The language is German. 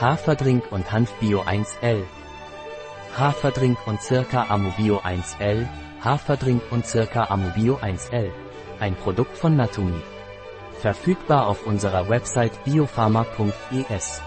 Haferdrink und Hanfbio 1L. Haferdrink und Circa Amubio 1L, Haferdrink und Circa Amubio 1L. Ein Produkt von Natumi. Verfügbar auf unserer Website biopharma.es.